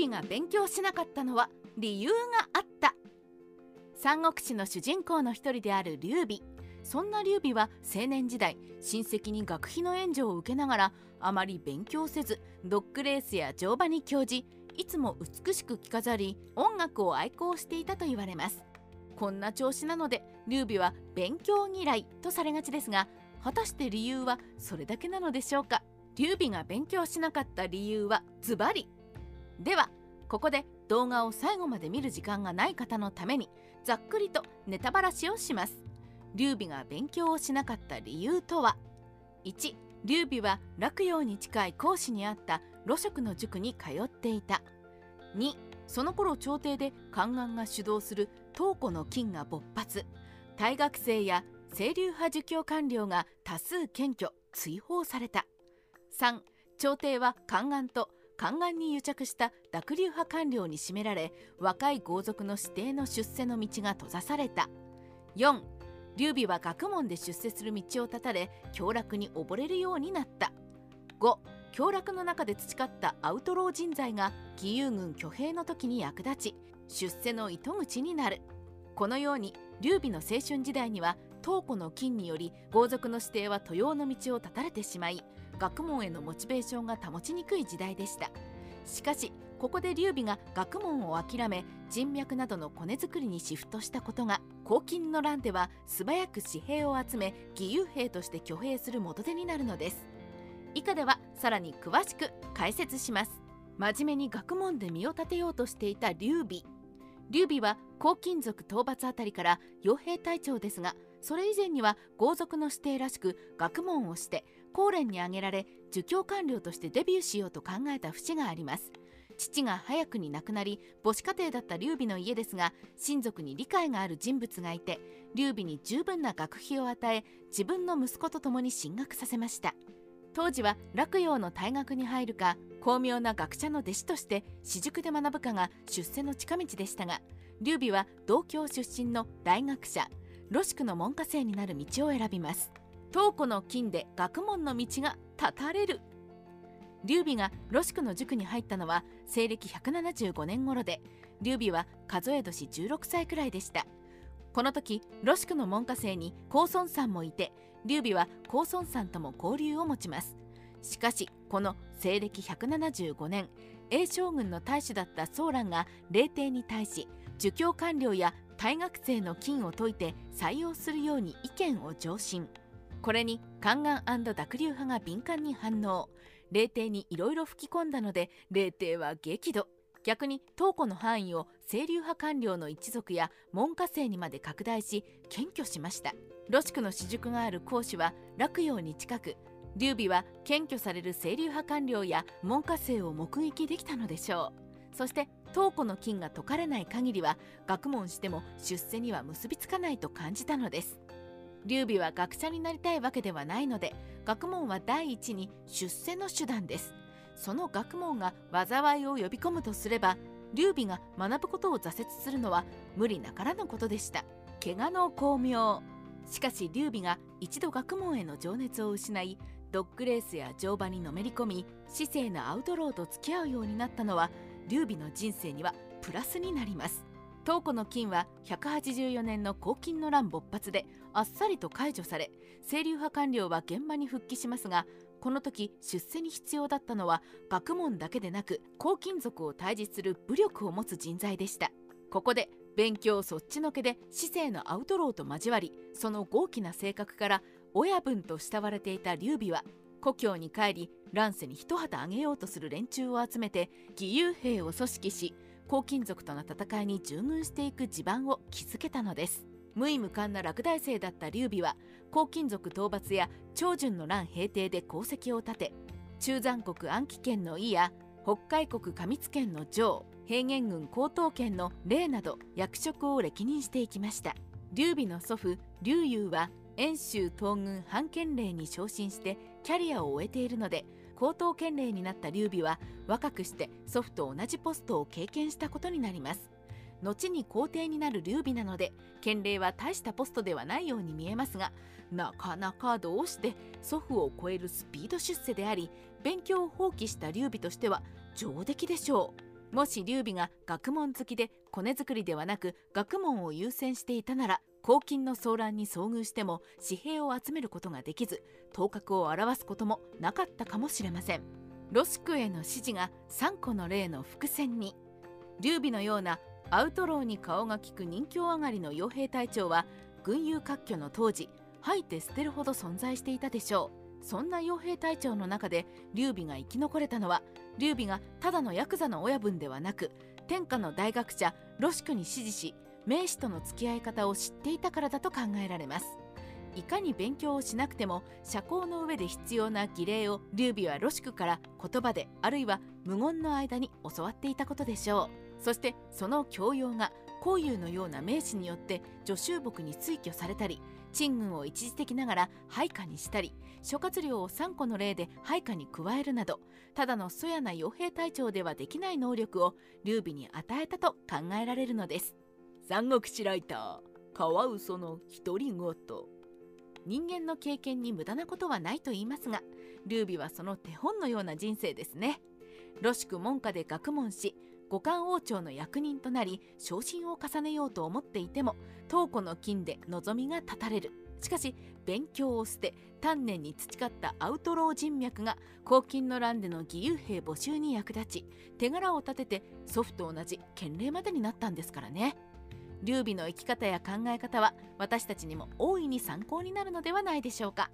備が勉強しなかったのは理由があった。三国志の主人公の一人である劉備そんな劉備は青年時代親戚に学費の援助を受けながらあまり勉強せずドッグレースや乗馬に興じいつも美しく着飾り音楽を愛好していたと言われます。こんな調子なので劉備は勉強嫌いとされがちですが果たして理由はそれだけなのでしょうか？劉備が勉強しなかった理由はズバリではここで動画を最後まで見る時間がない方のためにざっくりとネタバラシをします。劉備が勉強をしなかった理由とは？1劉備は洛陽に近い孔子にあった露食の塾に通っていた。2その頃朝廷で宦官が主導する東湖の金が勃発。大学生や清流派儒教官僚が多数検挙追放された。3朝廷は宦官と宦官に癒着した濁流派官僚に占められ若い豪族の指定の出世の道が閉ざされた。4劉備は学問で出世する道を断たれ凶楽に溺れるようになった。5凶楽の中で培ったアウトロー人材が義勇軍挙兵の時に役立ち出世の糸口になる。このように劉備の青春時代には東湖の金により豪族の指定は豊用の道を断たれてしまい学問へのモチベーションが保ちにくい時代でした。しかしここで劉備が学問を諦め人脈などのコネ作りにシフトしたことが黄金の乱では素早く紙幣を集め義勇兵として挙兵する元手になるのです。以下ではさらに詳しく解説します。真面目に学問で身を立てようとしていた劉備。劉備は黄金族討伐あたりから傭兵隊長ですがそれ以前には豪族の指定らしく学問をして高蓮に挙げられ儒教官僚としてデビューしようと考えた節があります。父が早くに亡くなり母子家庭だった劉備の家ですが親族に理解がある人物がいて劉備に十分な学費を与え自分の息子と共に進学させました。当時は洛陽の大学に入るか巧妙な学者の弟子として私塾で学ぶかが出世の近道でしたが劉備は同郷出身の大学者ロシクの門下生になる道を選びます。東湖の金で学問の道が断たれる。劉備がロシクの塾に入ったのは西暦175年頃で劉備は数え年16歳くらいでした。この時ロシクの門下生に高孫さんもいて劉備は高孫さんとも交流を持ちます。しかしこの西暦175年英将軍の大使だったソーランが霊帝に対し儒教官僚や大学生の金を解いて採用するように意見を上申。これに宦官濁流派が敏感に反応。霊帝にいろいろ吹き込んだので霊帝は激怒。逆に東湖の範囲を清流派官僚の一族や門下生にまで拡大し検挙しました。ロシクの私塾がある講師は洛陽に近く劉備は検挙される清流派官僚や門下生を目撃できたのでしょう。そして東湖の金が解かれない限りは学問しても出世には結びつかないと感じたのです。劉備は学者になりたいわけではないので学問は第一に出世の手段です。その学問が災いを呼び込むとすれば劉備が学ぶことを挫折するのは無理なからぬことでした。怪我の巧妙。しかし劉備が一度学問への情熱を失いドッグレースや乗馬にのめり込み市政のアウトローと付き合うようになったのは劉備の人生にはプラスになります。東湖の金は184年の黄金の乱勃発であっさりと解除され清流派官僚は現場に復帰しますがこの時出世に必要だったのは学問だけでなく黄金族を退治する武力を持つ人材でした。ここで勉強そっちのけで市政のアウトローと交わりその豪気な性格から親分と慕われていた劉備は故郷に帰り乱世に一旗あげようとする連中を集めて義勇兵を組織し黄金族との戦いに従軍していく地盤を築けたのです無意無感な落第生だった劉備は黄金族討伐や長順の乱平定で功績を立て中山国安徽県の伊や北海国上津県の城平原郡江東県の霊など役職を歴任していきました。劉備の祖父劉裕は遠州東軍反県令に昇進してキャリアを終えているので高等県令になった劉備は若くして祖父と同じポストを経験したことになります。後に皇帝になる劉備なので県令は大したポストではないように見えますがなかなかどうして祖父を超えるスピード出世であり勉強を放棄した劉備としては上出来でしょう。もし劉備が学問好きでコネ作りではなく学問を優先していたなら黄金の騒乱に遭遇しても紙幣を集めることができず頭角を表すこともなかったかもしれません。ロシクへの指示が3個の例の伏線に劉備のようなアウトローに顔が利く人気上がりの傭兵隊長は軍友割拠の当時吐いて捨てるほど存在していたでしょう。そんな傭兵隊長の中で劉備が生き残れたのは劉備がただのヤクザの親分ではなく天下の大学者ロシクに指示し名士との付き合い方を知っていたからだと考えられます。いかに勉強をしなくても社交の上で必要な儀礼を劉備はロシクから言葉であるいは無言の間に教わっていたことでしょう。そしてその教養が孔融のような名士によって女囚木に推挙されたり賃軍を一時的ながら配下にしたり諸葛亮を3個の例で配下に加えるなどただのそやな傭兵隊長ではできない能力を劉備に与えたと考えられるのです三国志ライターカワウソの独り言人間の経験に無駄なことはないと言いますが劉備はその手本のような人生ですねロシク門下で学問し五冠王朝の役人となり昇進を重ねようと思っていても東古の金で望みが絶たれるしかし勉強を捨て丹念に培ったアウトロー人脈が黄金の乱での義勇兵募集に役立ち手柄を立てて祖父と同じ権礼までになったんですからね劉備の生き方や考え方は私たちにも大いに参考になるのではないでしょうか。